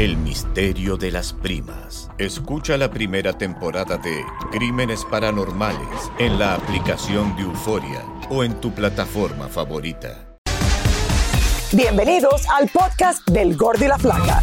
El misterio de las primas. Escucha la primera temporada de Crímenes Paranormales en la aplicación de Euforia o en tu plataforma favorita. Bienvenidos al podcast del Gordo y la Flaca.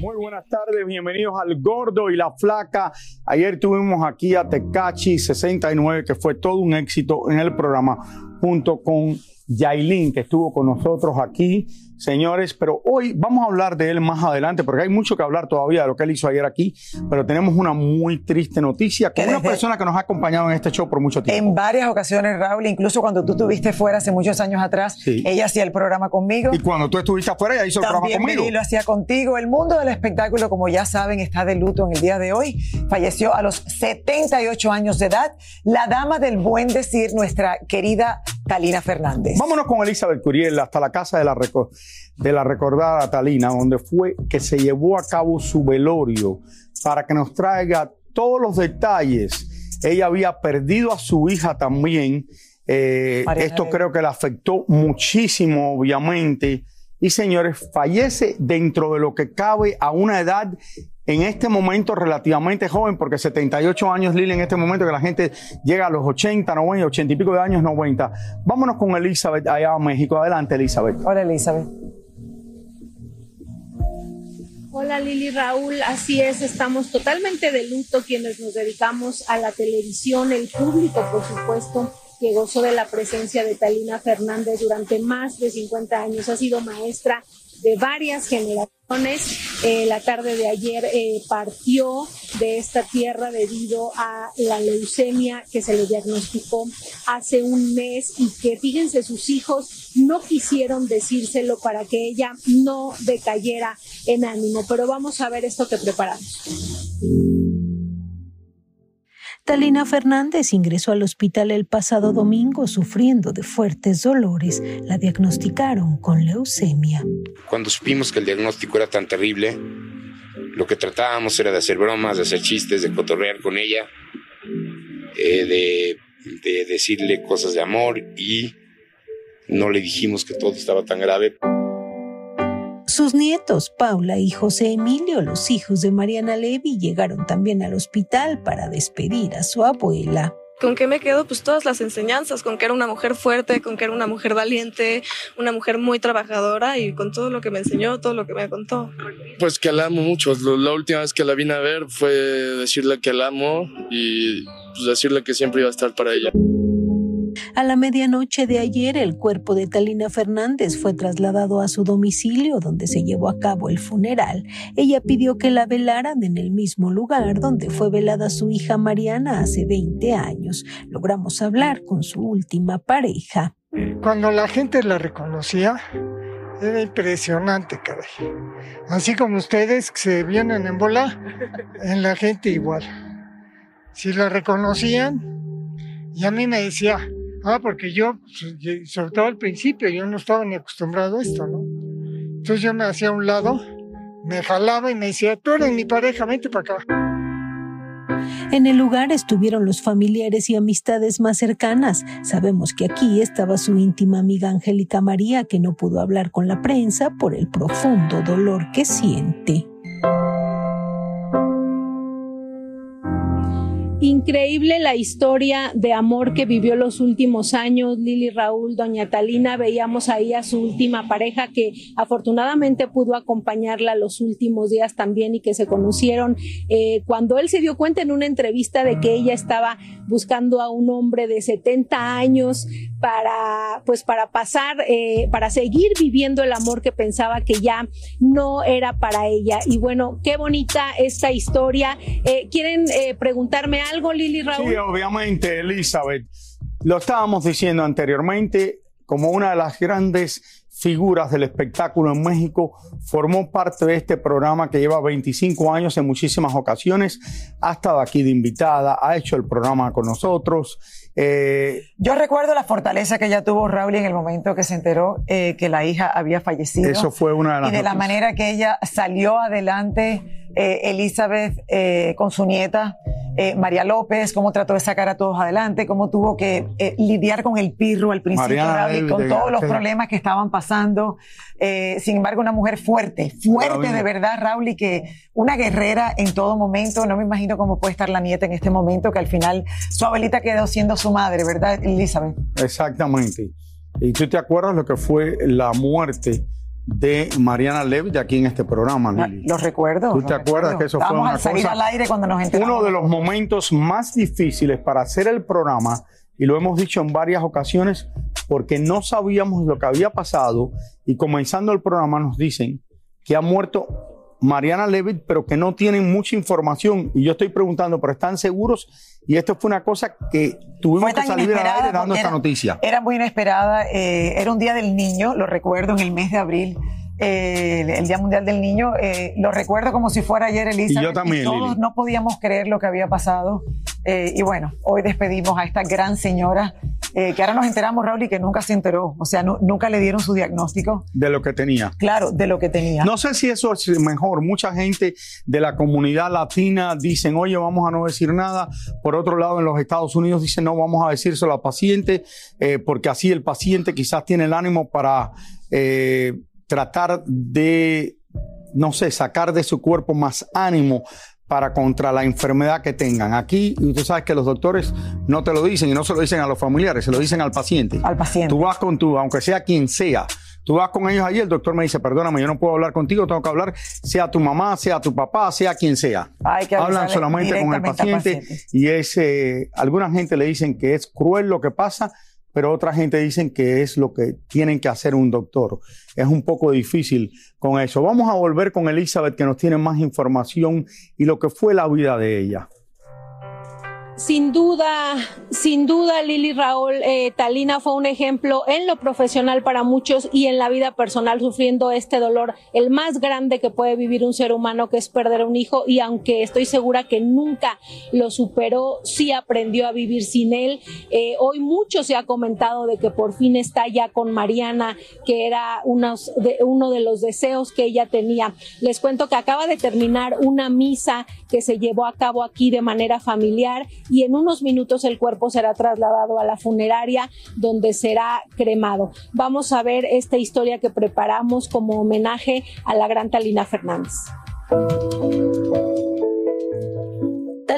Muy buenas tardes, bienvenidos al Gordo y la Flaca. Ayer tuvimos aquí a Tecachi 69, que fue todo un éxito en el programa, junto con Yailin, que estuvo con nosotros aquí, señores. Pero hoy vamos a hablar de él más adelante, porque hay mucho que hablar todavía de lo que él hizo ayer aquí. Pero tenemos una muy triste noticia con una persona que nos ha acompañado en este show por mucho tiempo. En varias ocasiones, Raúl, incluso cuando tú estuviste fuera hace muchos años atrás, Sí. ella hacía el programa conmigo. Y cuando tú estuviste afuera, ella hizo el programa conmigo. Meli lo hacía contigo. El mundo del espectáculo, como ya saben, está de luto en el día de hoy. Falleció a los 78 años de edad la dama del buen decir, nuestra querida Talina Fernández. Vámonos con Elizabeth Curiel hasta la casa de la, de la recordada Talina, donde fue que se llevó a cabo su velorio para que nos traiga todos los detalles. Ella había perdido a su hija también. Eh, esto creo que le afectó muchísimo, obviamente. Y señores, fallece dentro de lo que cabe a una edad en este momento relativamente joven, porque 78 años, Lili, en este momento que la gente llega a los 80, 90, 80 y pico de años, 90. Vámonos con Elizabeth allá a México. Adelante, Elizabeth. Hola, Elizabeth. Hola Lili Raúl, así es, estamos totalmente de luto quienes nos dedicamos a la televisión, el público por supuesto, que gozó de la presencia de Talina Fernández durante más de 50 años, ha sido maestra de varias generaciones. Eh, la tarde de ayer eh, partió de esta tierra debido a la leucemia que se le diagnosticó hace un mes y que fíjense sus hijos no quisieron decírselo para que ella no decayera en ánimo, pero vamos a ver esto que preparamos. Talina Fernández ingresó al hospital el pasado domingo sufriendo de fuertes dolores. La diagnosticaron con leucemia. Cuando supimos que el diagnóstico era tan terrible, lo que tratábamos era de hacer bromas, de hacer chistes, de cotorrear con ella, eh, de decirle cosas de amor y no le dijimos que todo estaba tan grave. Sus nietos, Paula y José Emilio, los hijos de Mariana Levy, llegaron también al hospital para despedir a su abuela. ¿Con qué me quedo? Pues todas las enseñanzas, con que era una mujer fuerte, con que era una mujer valiente, una mujer muy trabajadora y con todo lo que me enseñó, todo lo que me contó. Pues que la amo mucho. Lo- La última vez que la vine a ver fue decirle que la amo y pues, decirle que siempre iba a estar para ella. A la medianoche de ayer, el cuerpo de Talina Fernández fue trasladado a su domicilio, donde se llevó a cabo el funeral. Ella pidió que la velaran en el mismo lugar donde fue velada su hija Mariana hace 20 años. Logramos hablar con su última pareja. Cuando la gente la reconocía, era impresionante, caray. Así como ustedes se vienen en bola, en la gente igual. Si la reconocían, y a mí me decía, ah, porque yo, pues, sobre todo al principio, yo no estaba ni acostumbrado a esto, ¿no? Entonces yo me hacía a un lado, me jalaba y me decía, tú eres mi pareja, vente para acá. En el lugar estuvieron los familiares y amistades más cercanas. Sabemos que aquí estaba su íntima amiga Angélica María, que no pudo hablar con la prensa por el profundo dolor que siente. Increíble la historia de amor que vivió los últimos años Lili Raúl, doña Talina. Veíamos ahí a su última pareja que afortunadamente pudo acompañarla los últimos días también y que se conocieron eh, cuando él se dio cuenta en una entrevista de que ella estaba buscando a un hombre de 70 años para, pues para pasar, eh, para seguir viviendo el amor que pensaba que ya no era para ella. Y bueno, qué bonita esta historia. Eh, ¿Quieren preguntarme algo, Lili Raúl? Sí, obviamente, Elizabeth. Lo estábamos diciendo anteriormente, como una de las grandes figuras del espectáculo en México, formó parte de este programa que lleva 25 años en muchísimas ocasiones, ha estado aquí de invitada, ha hecho el programa con nosotros. Eh, Yo recuerdo la fortaleza que ella tuvo Raúl en el momento que se enteró eh, que la hija había fallecido. Eso fue una de las Y de la manera que ella salió adelante eh, Elizabeth eh, con su nieta, eh, María López, cómo trató de sacar a todos adelante, cómo tuvo que lidiar con el pirro al principio, con todos los problemas que estaban pasando. sin embargo, una mujer fuerte, fuerte de verdad, Raúl, y que una guerrera en todo momento. No me imagino cómo puede estar la nieta en este momento, que al final su abuelita quedó siendo su madre, ¿verdad, Elizabeth? Exactamente. ¿Y tú te acuerdas lo que fue la muerte? De Mariana Levy aquí en este programa, ah, Lo recuerdo. ¿Tú te acuerdas que eso fue una salir al aire cuando nos enteramos. Uno de los momentos más difíciles para hacer el programa, y lo hemos dicho en varias ocasiones, porque no sabíamos lo que había pasado, y comenzando el programa nos dicen que ha muerto Mariana Levitt, pero que no tienen mucha información. Y yo estoy preguntando, ¿pero están seguros? Y esto fue una cosa que tuvimos que salir al aire dando esta noticia. Era muy inesperada. Eh, era un día del niño, lo recuerdo, en el mes de abril. Eh, el, Día Mundial del Niño, eh, lo recuerdo como si fuera ayer, Elisa. Y yo también. todos no podíamos creer lo que había pasado. y bueno, hoy despedimos a esta gran señora que ahora nos enteramos, Raúl, y que nunca se enteró. O sea, nunca le dieron su diagnóstico. De lo que tenía. Claro, de lo que tenía. No sé si eso es mejor. Mucha gente de la comunidad latina dicen, oye, vamos a no decir nada. Por otro lado, en los Estados Unidos dicen, no, vamos a decírselo al paciente, porque así el paciente quizás tiene el ánimo para tratar de, no sé, sacar de su cuerpo más ánimo para contra la enfermedad que tengan. Aquí, tú sabes que los doctores no te lo dicen y no se lo dicen a los familiares, se lo dicen al paciente. Al paciente. Tú vas con tu, aunque sea quien sea, tú vas con ellos ahí, el doctor me dice, perdóname, yo no puedo hablar contigo, tengo que hablar, sea tu mamá, sea tu papá, sea quien sea. Hay que Hablan solamente con el paciente, y es, eh, alguna gente le dicen que es cruel lo que pasa, pero otra gente dicen que es lo que tienen que hacer un doctor. Es un poco difícil con eso. Vamos a volver con Elizabeth que nos tiene más información y lo que fue la vida de ella. Sin duda, sin duda, Lili Raúl, eh, Talina fue un ejemplo en lo profesional para muchos y en la vida personal sufriendo este dolor, el más grande que puede vivir un ser humano, que es perder a un hijo. Y aunque estoy segura que nunca lo superó, sí aprendió a vivir sin él. Eh, hoy mucho se ha comentado de que por fin está ya con Mariana, que era uno de los deseos que ella tenía. Les cuento que acaba de terminar una misa que se llevó a cabo aquí de manera familiar y en unos minutos el cuerpo será trasladado a la funeraria donde será cremado. Vamos a ver esta historia que preparamos como homenaje a la gran Talina Fernández.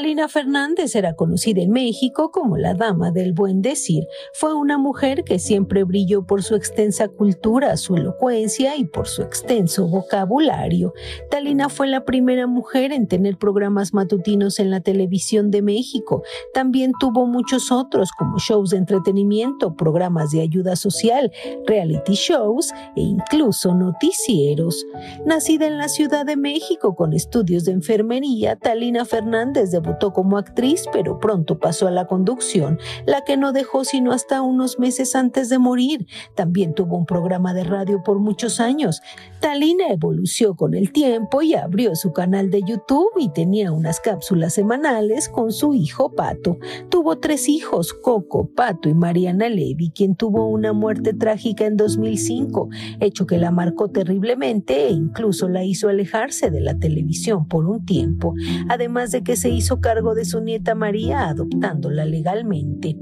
Talina Fernández era conocida en México como la Dama del Buen Decir. Fue una mujer que siempre brilló por su extensa cultura, su elocuencia y por su extenso vocabulario. Talina fue la primera mujer en tener programas matutinos en la televisión de México. También tuvo muchos otros como shows de entretenimiento, programas de ayuda social, reality shows e incluso noticieros. Nacida en la Ciudad de México con estudios de enfermería, Talina Fernández de como actriz, pero pronto pasó a la conducción, la que no dejó sino hasta unos meses antes de morir. También tuvo un programa de radio por muchos años. Talina evolucionó con el tiempo y abrió su canal de YouTube y tenía unas cápsulas semanales con su hijo Pato. Tuvo tres hijos, Coco, Pato y Mariana Levy, quien tuvo una muerte trágica en 2005, hecho que la marcó terriblemente e incluso la hizo alejarse de la televisión por un tiempo, además de que se hizo cargo de su nieta María adoptándola legalmente.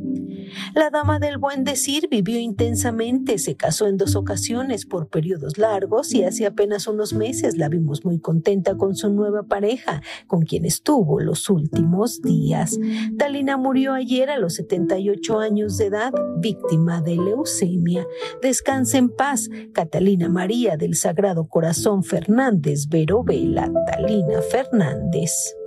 La dama del buen decir vivió intensamente, se casó en dos ocasiones por periodos largos y hace apenas unos meses la vimos muy contenta con su nueva pareja, con quien estuvo los últimos días. Talina murió ayer a los 78 años de edad, víctima de leucemia. Descanse en paz, Catalina María del Sagrado Corazón Fernández Vela, Talina Fernández.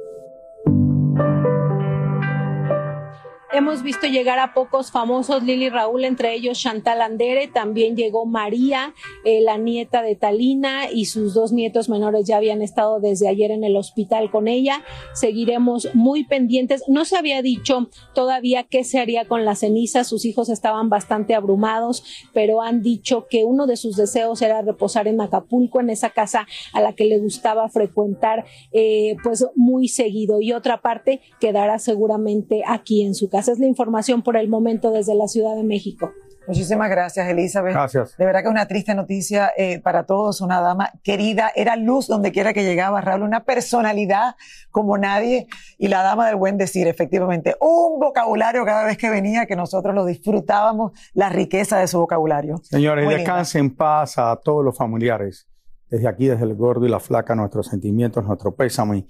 Hemos visto llegar a pocos famosos, Lili Raúl, entre ellos Chantal Andere, también llegó María, eh, la nieta de Talina, y sus dos nietos menores ya habían estado desde ayer en el hospital con ella. Seguiremos muy pendientes. No se había dicho todavía qué se haría con las cenizas, sus hijos estaban bastante abrumados, pero han dicho que uno de sus deseos era reposar en Acapulco, en esa casa a la que le gustaba frecuentar eh, pues muy seguido. Y otra parte quedará seguramente aquí en su casa es la información por el momento desde la Ciudad de México. Muchísimas gracias, Elizabeth. Gracias. De verdad que es una triste noticia eh, para todos. Una dama querida, era luz donde quiera que llegaba, Raúl, una personalidad como nadie y la dama del buen decir, efectivamente. Un vocabulario cada vez que venía que nosotros lo disfrutábamos, la riqueza de su vocabulario. Señores, descansen en paz a todos los familiares. Desde aquí, desde el gordo y la flaca, nuestros sentimientos, nuestro pésame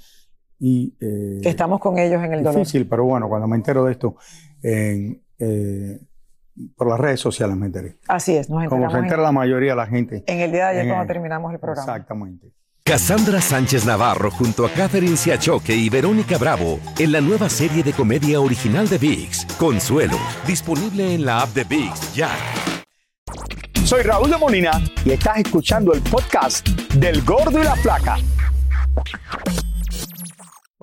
y, eh, Estamos con ellos en el dolor. Difícil, pero bueno, cuando me entero de esto, eh, por las redes sociales me enteré. Así es, nos Como se entera la mayoría de la gente. En el día de ayer cuando terminamos el programa. Exactamente. Cassandra Sánchez Navarro junto a Catherine Siachoque y Verónica Bravo en la nueva serie de comedia original de VIX, Consuelo, disponible en la app de VIX ya. Soy Raúl de Molina y estás escuchando el podcast del Gordo y la Placa.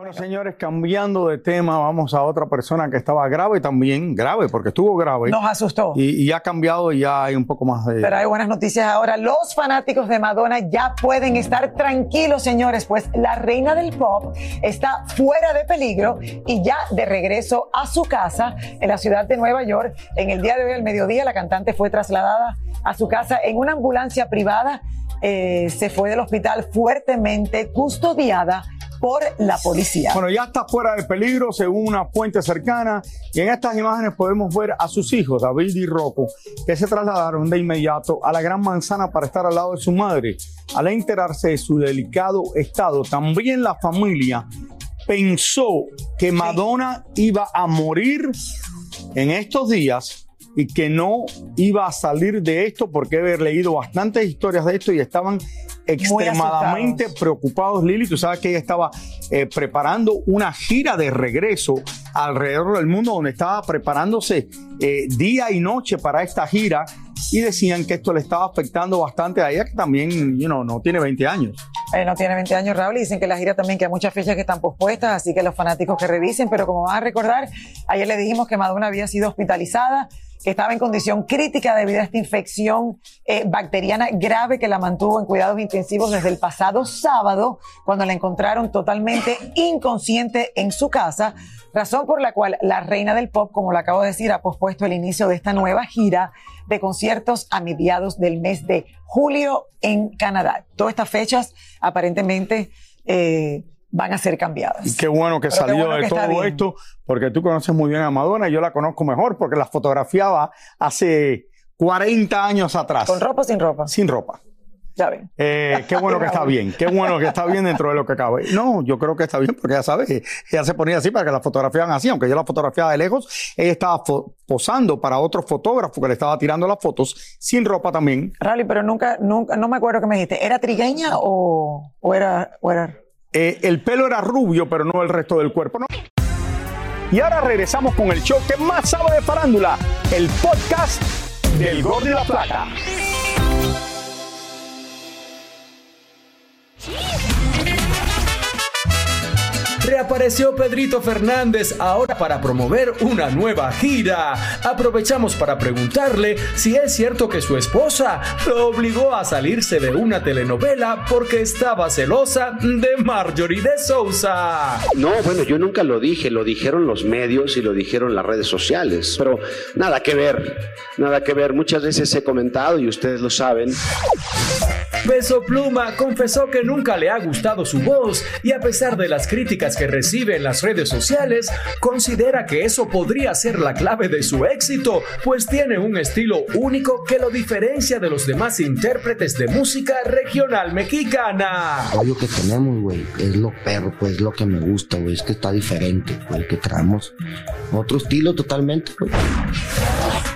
Bueno, señores, cambiando de tema, vamos a otra persona que estaba grave también, grave, porque estuvo grave. Nos asustó. Y, ha cambiado y ya hay un poco más de... Pero hay buenas noticias ahora. Los fanáticos de Madonna ya pueden estar tranquilos, señores, pues la reina del pop está fuera de peligro y ya de regreso a su casa en la ciudad de Nueva York. En el día de hoy, al mediodía, la cantante fue trasladada a su casa en una ambulancia privada. Eh, se fue del hospital fuertemente custodiada por la policía. Bueno, ya está fuera de peligro según una fuente cercana y en estas imágenes podemos ver a sus hijos, David y Rocco, que se trasladaron de inmediato a la Gran Manzana para estar al lado de su madre. Al enterarse de su delicado estado, también la familia pensó que Madonna iba a morir en estos días y que no iba a salir de esto porque he leído bastantes historias de esto y estaban extremadamente preocupados, Lili. Tú sabes que ella estaba eh, preparando una gira de regreso alrededor del mundo, donde estaba preparándose eh, día y noche para esta gira y decían que esto le estaba afectando bastante a ella, que también you know, no tiene 20 años. Eh, no tiene 20 años, Raúl, y dicen que la gira también, que hay muchas fechas que están pospuestas, así que los fanáticos que revisen, pero como van a recordar, ayer le dijimos que Madonna había sido hospitalizada estaba en condición crítica debido a esta infección eh, bacteriana grave que la mantuvo en cuidados intensivos desde el pasado sábado, cuando la encontraron totalmente inconsciente en su casa, razón por la cual la reina del pop, como lo acabo de decir, ha pospuesto el inicio de esta nueva gira de conciertos a mediados del mes de julio en Canadá. Todas estas fechas aparentemente... Eh, van a ser cambiadas. Y qué bueno que salió de todo esto, porque tú conoces muy bien a Madonna y yo la conozco mejor porque la fotografiaba hace 40 años atrás. ¿Con ropa o sin ropa? Sin ropa. Ya ven. Eh, qué bueno que está bien, qué bueno que está bien dentro de lo que cabe. No, yo creo que está bien porque ya sabes, ella se ponía así para que la fotografiaban así, aunque yo la fotografiaba de lejos, ella estaba posando para otro fotógrafo que le estaba tirando las fotos sin ropa también. Rally, pero nunca, nunca, no me acuerdo qué me dijiste, ¿era trigueña o, o era, o era eh, el pelo era rubio, pero no el resto del cuerpo. ¿no? Y ahora regresamos con el show que más sabe de farándula, el podcast del Gol de la Plata. Reapareció Pedrito Fernández ahora para promover una nueva gira. Aprovechamos para preguntarle si es cierto que su esposa lo obligó a salirse de una telenovela porque estaba celosa de Marjorie de Sousa. No, bueno, yo nunca lo dije, lo dijeron los medios y lo dijeron las redes sociales, pero nada que ver, nada que ver. Muchas veces he comentado y ustedes lo saben Peso Pluma confesó que nunca le ha gustado su voz y a pesar de las críticas que recibe en las redes sociales, considera que eso podría ser la clave de su éxito, pues tiene un estilo único que lo diferencia de los demás intérpretes de música regional mexicana. Lo que tenemos, güey, es lo perro, pues lo que me gusta, güey, es que está diferente, güey, que traemos otro estilo totalmente.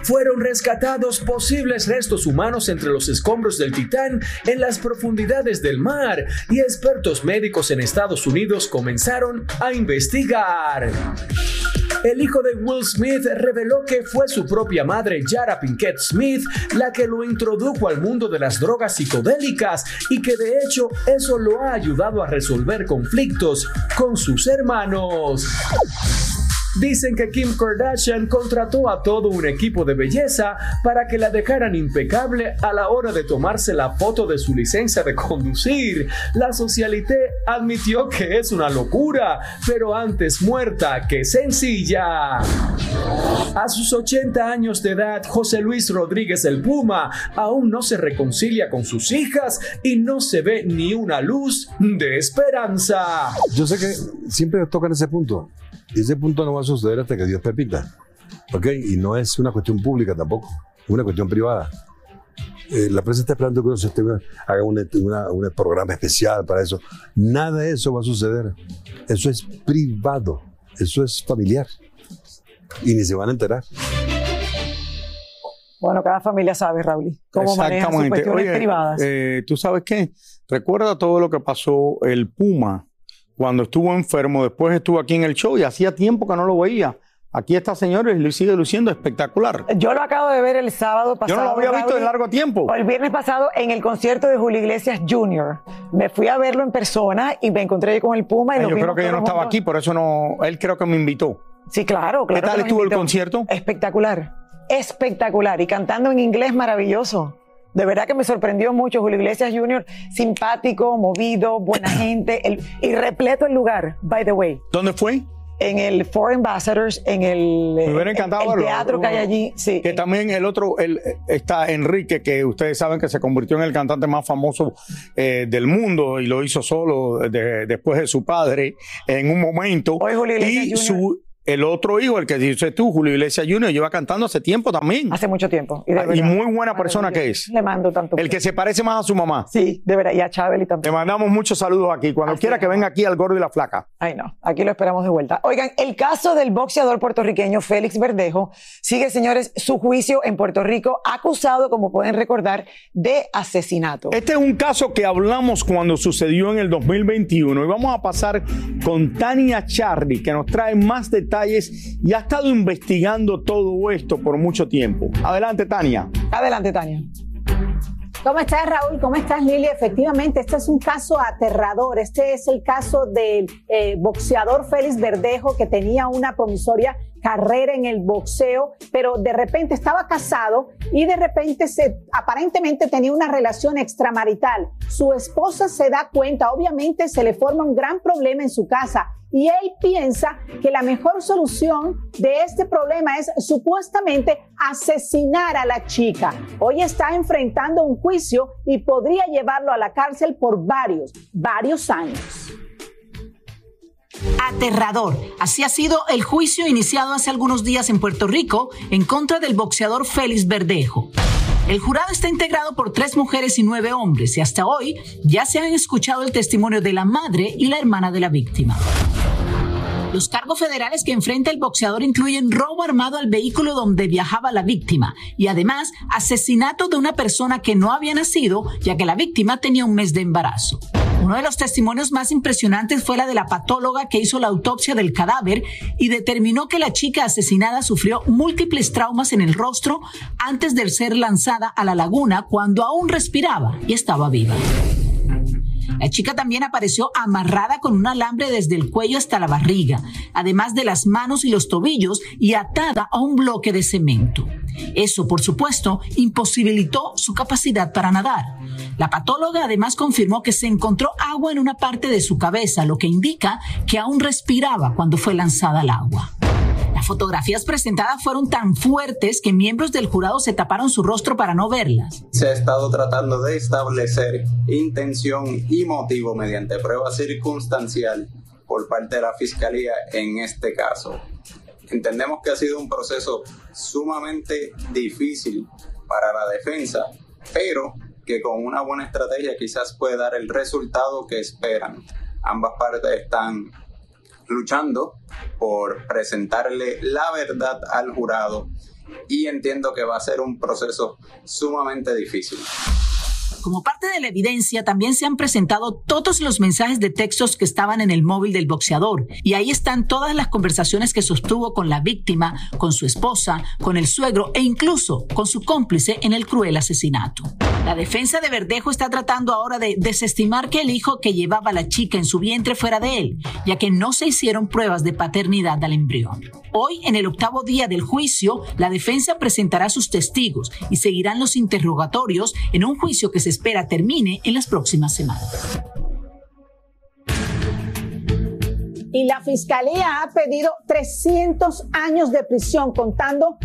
Fueron rescatados posibles restos humanos entre los escombros del Titán en las profundidades del mar y expertos médicos en Estados Unidos comenzaron a investigar. El hijo de Will Smith reveló que fue su propia madre, Yara Pinkett Smith, la que lo introdujo al mundo de las drogas psicodélicas y que de hecho eso lo ha ayudado a resolver conflictos con sus hermanos. Dicen que Kim Kardashian contrató a todo un equipo de belleza para que la dejaran impecable a la hora de tomarse la foto de su licencia de conducir. La socialité admitió que es una locura, pero antes muerta que sencilla. A sus 80 años de edad, José Luis Rodríguez el Puma aún no se reconcilia con sus hijas y no se ve ni una luz de esperanza. Yo sé que siempre tocan ese punto. Y ese punto no va a suceder hasta que Dios permita. ¿Ok? Y no es una cuestión pública tampoco, es una cuestión privada. Eh, la prensa está esperando que uno haga un programa especial para eso. Nada de eso va a suceder. Eso es privado, eso es familiar. Y ni se van a enterar. Bueno, cada familia sabe, Raúl, cómo maneja sus cuestiones privadas. Eh, ¿Tú sabes qué? Recuerda todo lo que pasó el Puma cuando estuvo enfermo, después estuvo aquí en el show y hacía tiempo que no lo veía. Aquí está, señores, y sigue luciendo espectacular. Yo lo acabo de ver el sábado pasado. Yo no lo había visto en largo tiempo. El viernes pasado en el concierto de Julio Iglesias Jr. Me fui a verlo en persona y me encontré con el Puma. Y yo creo que yo no estaba aquí, por eso no. Él creo que me invitó. Sí, claro, claro. ¿Qué tal estuvo el concierto? Espectacular. Espectacular. Y cantando en inglés maravilloso. De verdad que me sorprendió mucho Julio Iglesias Jr., simpático, movido, buena gente y repleto el lugar, by the way. ¿Dónde fue? En el Foreign Ambassadors, en el, teatro que hay allí. Sí. Que también el otro, el, está Enrique, que ustedes saben que se convirtió en el cantante más famoso eh, del mundo y lo hizo solo después de su padre en un momento. Hoy Julio Iglesias y su el otro hijo, el que dices tú, Julio Iglesias Jr., lleva cantando hace tiempo también. Hace mucho tiempo. Y, ah, muy buena persona que es. Le mando tanto. El que se parece más a su mamá. Sí, de verdad. Y a Chabeli también. Le mandamos muchos saludos aquí. Cuando quiera que venga aquí al Gordo y la Flaca. Ay, no. Aquí lo esperamos de vuelta. Oigan, el caso del boxeador puertorriqueño Félix Verdejo sigue, señores, su juicio en Puerto Rico, acusado, como pueden recordar, de asesinato. Este es un caso que hablamos cuando sucedió en el 2021. Y vamos a pasar con Tania Charly, que nos trae más detalles y ha estado investigando todo esto por mucho tiempo. Adelante, Tania. Adelante, Tania. ¿Cómo estás, Raúl? ¿Cómo estás, Lili? Efectivamente, este es un caso aterrador. Este es el caso del eh, boxeador Félix Verdejo, que tenía una promisoria carrera en el boxeo, pero de repente estaba casado y de repente se aparentemente tenía una relación extramarital. Su esposa se da cuenta, obviamente se le forma un gran problema en su casa y él piensa que la mejor solución de este problema es supuestamente asesinar a la chica. Hoy está enfrentando un juicio y podría llevarlo a la cárcel por varios, varios años aterrador. Así ha sido el juicio iniciado hace algunos días en Puerto Rico en contra del boxeador Félix Verdejo. El jurado está integrado por tres mujeres y nueve hombres y hasta hoy ya se han escuchado el testimonio de la madre y la hermana de la víctima. Los cargos federales que enfrenta el boxeador incluyen robo armado al vehículo donde viajaba la víctima y además asesinato de una persona que no había nacido ya que la víctima tenía un mes de embarazo. Uno de los testimonios más impresionantes fue la de la patóloga que hizo la autopsia del cadáver y determinó que la chica asesinada sufrió múltiples traumas en el rostro antes de ser lanzada a la laguna cuando aún respiraba y estaba viva. La chica también apareció amarrada con un alambre desde el cuello hasta la barriga, además de las manos y los tobillos y atada a un bloque de cemento. Eso, por supuesto, imposibilitó su capacidad para nadar. La patóloga además confirmó que se encontró agua en una parte de su cabeza, lo que indica que aún respiraba cuando fue lanzada al agua. Las fotografías presentadas fueron tan fuertes que miembros del jurado se taparon su rostro para no verlas. Se ha estado tratando de establecer intención y motivo mediante prueba circunstancial por parte de la Fiscalía en este caso. Entendemos que ha sido un proceso sumamente difícil para la defensa, pero que con una buena estrategia quizás puede dar el resultado que esperan. Ambas partes están luchando por presentarle la verdad al jurado y entiendo que va a ser un proceso sumamente difícil. Como parte de la evidencia, también se han presentado todos los mensajes de textos que estaban en el móvil del boxeador. Y ahí están todas las conversaciones que sostuvo con la víctima, con su esposa, con el suegro e incluso con su cómplice en el cruel asesinato. La defensa de Verdejo está tratando ahora de desestimar que el hijo que llevaba la chica en su vientre fuera de él, ya que no se hicieron pruebas de paternidad al embrión. Hoy, en el octavo día del juicio, la defensa presentará sus testigos y seguirán los interrogatorios en un juicio que se espera termine en las próximas semanas. Y la fiscalía ha pedido 300 años de prisión, contando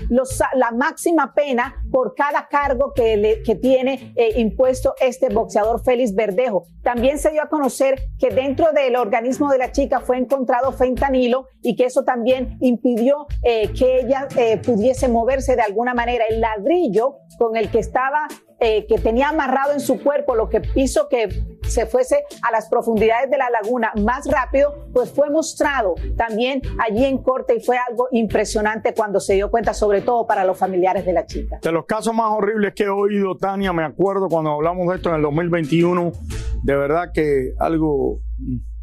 la máxima pena por cada cargo que tiene eh, impuesto este boxeador Félix Verdejo. También se dio a conocer que dentro del organismo de la chica fue encontrado fentanilo y que eso también impidió eh, que ella eh, pudiese moverse de alguna manera. El ladrillo con el que estaba eh, que tenía amarrado en su cuerpo, lo que hizo que se fuese a las profundidades de la laguna más rápido, pues fue mostrado también allí en corte y fue algo impresionante cuando se dio cuenta, sobre todo para los familiares de la chica. De los casos más horribles que he oído, Tania, me acuerdo cuando hablamos de esto en el 2021, de verdad que algo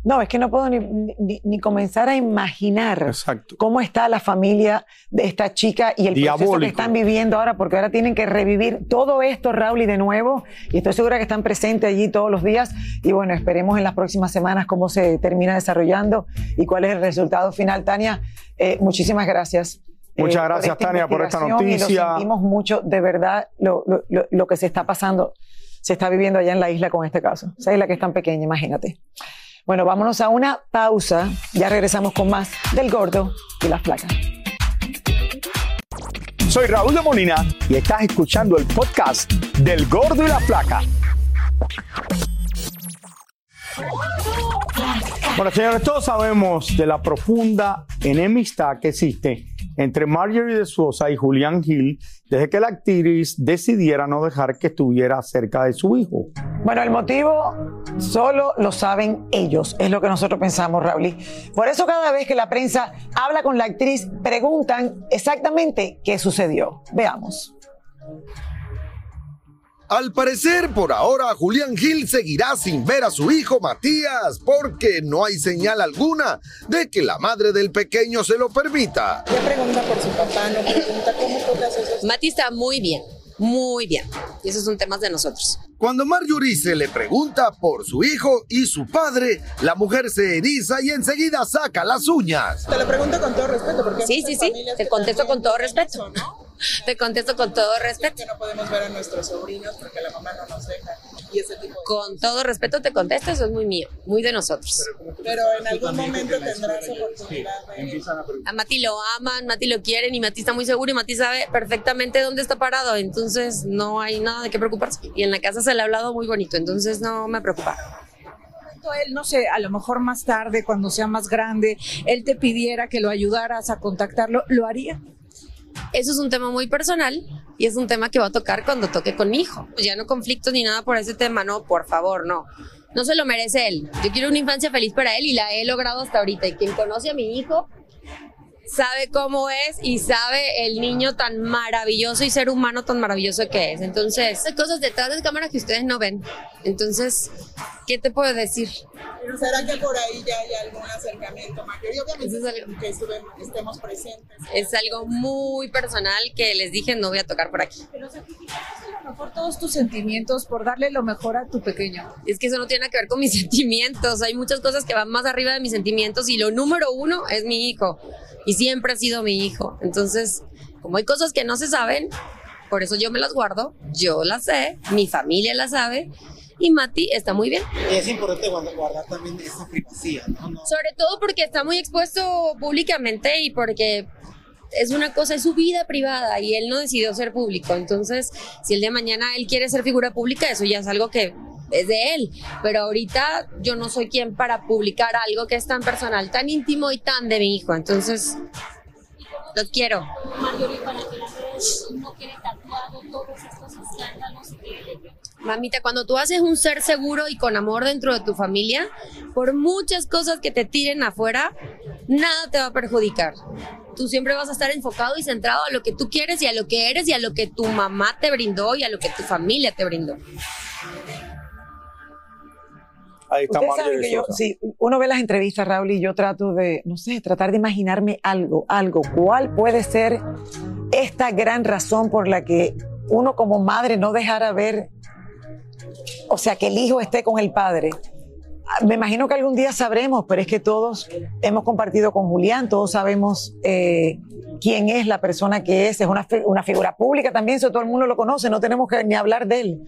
no, es que no puedo ni, comenzar a imaginar cómo está la familia de esta chica y el proceso que están viviendo ahora, porque ahora tienen que revivir todo esto, Raúl, y de nuevo. Y estoy segura que están presentes allí todos los días. Y bueno, esperemos en las próximas semanas cómo se termina desarrollando y cuál es el resultado final. Tania, eh, muchísimas gracias. Muchas eh, gracias, Tania, por esta noticia. Y lo sentimos mucho, de verdad, lo, lo que se está pasando, se está viviendo allá en la isla con este caso. Esa isla que es tan pequeña, imagínate. Bueno, vámonos a una pausa. Ya regresamos con más del gordo y las placas. Soy Raúl de Molina y estás escuchando el podcast del gordo y la placa. Bueno, señores, todos sabemos de la profunda enemistad que existe entre Marjorie de Sosa y Julián Hill desde que la actriz decidiera no dejar que estuviera cerca de su hijo. Bueno, el motivo solo lo saben ellos, es lo que nosotros pensamos, Raúl. Por eso cada vez que la prensa habla con la actriz, preguntan exactamente qué sucedió. Veamos. Al parecer, por ahora, Julián Gil seguirá sin ver a su hijo Matías porque no hay señal alguna de que la madre del pequeño se lo permita. ¿Qué pregunta por su papá? ¿No pregunta cómo tocas eso? Mati está muy bien, muy bien. Y esos son temas de nosotros. Cuando Marjorie se le pregunta por su hijo y su padre, la mujer se eriza y enseguida saca las uñas. Te lo pregunto con todo respeto. Porque sí, sí, sí. Te contesto con todo respeto. ¿no? Te contesto con todo respeto. Que no podemos ver a nuestros sobrinos porque la mamá no nos deja. Y ese tipo Con todo respeto te contesto, eso es muy mío, muy de nosotros. Pero, en algún momento tendrás oportunidad de... A Mati lo aman, Mati lo quieren y Mati está muy seguro y Mati sabe perfectamente dónde está parado. Entonces no hay nada de qué preocuparse. Y en la casa se le ha hablado muy bonito, entonces no me preocupa él, no sé, a lo mejor más tarde, cuando sea más grande, él te pidiera que lo ayudaras a contactarlo, ¿lo haría? Eso es un tema muy personal y es un tema que va a tocar cuando toque con mi hijo. Ya no conflicto ni nada por ese tema, no, por favor, no. No se lo merece él. Yo quiero una infancia feliz para él y la he logrado hasta ahorita. Y quien conoce a mi hijo sabe cómo es y sabe el niño tan maravilloso y ser humano tan maravilloso que es. Entonces, hay cosas detrás de cámara que ustedes no ven. Entonces, ¿qué te puedo decir? Pero será que por ahí ya hay algún acercamiento mayor y obviamente es algo, que estemos presentes. Es algo muy personal que les dije no voy a tocar por aquí. Pero sacrificaste a lo mejor todos tus sentimientos por darle lo mejor a tu pequeño. Es que eso no tiene nada que ver con mis sentimientos. Hay muchas cosas que van más arriba de mis sentimientos y lo número uno es mi hijo y siempre ha sido mi hijo. Entonces, como hay cosas que no se saben, por eso yo me las guardo, yo las sé, mi familia las sabe y Mati está muy bien. Es importante guardar también esa privacidad, ¿no? Sobre todo porque está muy expuesto públicamente y porque es una cosa, es su vida privada y él no decidió ser público. Entonces, si el día de mañana él quiere ser figura pública, eso ya es algo que es de él. Pero ahorita yo no soy quien para publicar algo que es tan personal, tan íntimo y tan de mi hijo. Entonces, los quiero. Mamita, cuando tú haces un ser seguro y con amor dentro de tu familia, por muchas cosas que te tiren afuera, nada te va a perjudicar. Tú siempre vas a estar enfocado y centrado a lo que tú quieres y a lo que eres y a lo que tu mamá te brindó y a lo que tu familia te brindó. Ahí está Usted Marjorie sabe que yo, si uno ve las entrevistas, Raúl, y yo trato de, no sé, tratar de imaginarme algo, algo. ¿Cuál puede ser esta gran razón por la que uno como madre no dejara ver, o sea, que el hijo esté con el padre? Ah, Me imagino que algún día sabremos, pero es que todos hemos compartido con Julián, todos sabemos eh, quién es la persona que es, es una, una figura pública también, eso todo el mundo lo conoce, no tenemos que ni hablar de él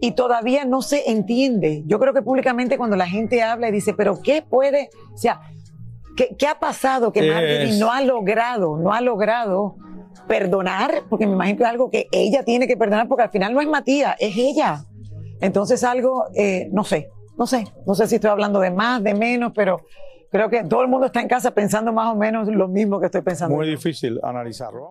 y todavía no se entiende. Yo creo que públicamente cuando la gente habla y dice, pero ¿qué puede, o sea, qué, qué ha pasado que Marjorie Es- no ha logrado, no ha logrado perdonar? Porque me imagino que es algo que ella tiene que perdonar porque al final no es Matías, es ella. Entonces algo, eh, no sé, no sé, no sé si estoy hablando de más, de menos, pero creo que todo el mundo está en casa pensando más o menos lo mismo que estoy pensando. Muy difícil analizarlo.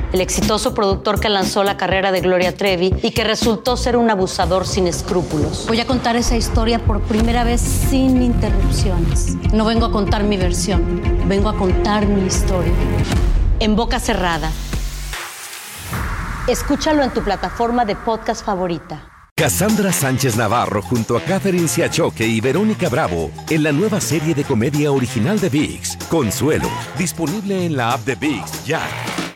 el exitoso productor que lanzó la carrera de Gloria Trevi y que resultó ser un abusador sin escrúpulos. Voy a contar esa historia por primera vez sin interrupciones. No vengo a contar mi versión, vengo a contar mi historia. En boca cerrada. Escúchalo en tu plataforma de podcast favorita. Cassandra Sánchez Navarro junto a Catherine Siachoque y Verónica Bravo en la nueva serie de comedia original de VIX, Consuelo, disponible en la app de VIX ya.